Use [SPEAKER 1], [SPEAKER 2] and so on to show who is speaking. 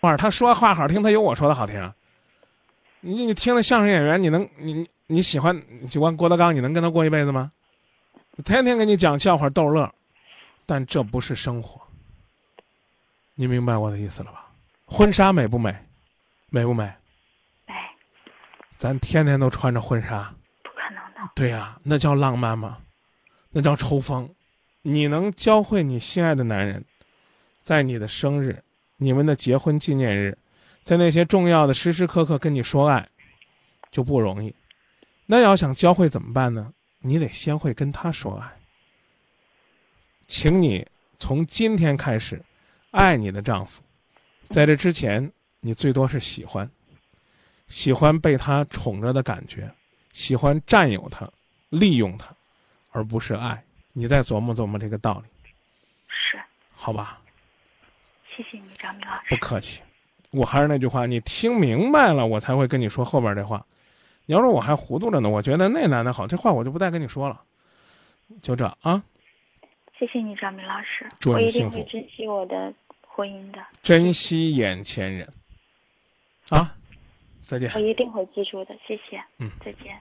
[SPEAKER 1] 话他说话好听，他有我说的好听。你你听了相声演员，你能你你你喜欢你喜欢郭德纲，你能跟他过一辈子吗？天天给你讲笑话逗乐，但这不是生活。你明白我的意思了吧？婚纱美不美？美不美？
[SPEAKER 2] 美，
[SPEAKER 1] 咱天天都穿着婚纱，
[SPEAKER 2] 不可能的。
[SPEAKER 1] 对呀、那叫浪漫吗？那叫抽风。你能教会你心爱的男人，在你的生日、你们的结婚纪念日，在那些重要的时时刻刻跟你说爱，就不容易。那要想教会怎么办呢？你得先会跟他说爱。请你从今天开始，爱你的丈夫。在这之前，你最多是喜欢，喜欢被他宠着的感觉，喜欢占有他、利用他，而不是爱。你再琢磨琢磨这个道理，
[SPEAKER 2] 是，
[SPEAKER 1] 好吧？
[SPEAKER 2] 谢谢你，张明老师不。
[SPEAKER 1] 客气。我还是那句话，你听明白了，我才会跟你说后边这话。你要说我还糊涂着呢，我觉得那男的好，这话我就不再跟你说了。就这啊，
[SPEAKER 2] 谢谢你，张明老师。
[SPEAKER 1] 祝你
[SPEAKER 2] 我一定
[SPEAKER 1] 幸福
[SPEAKER 2] 会珍惜我的婚姻的，
[SPEAKER 1] 珍惜眼前人。啊，再见
[SPEAKER 2] 我。一定会记住的。谢谢。
[SPEAKER 1] 嗯，
[SPEAKER 2] 再见。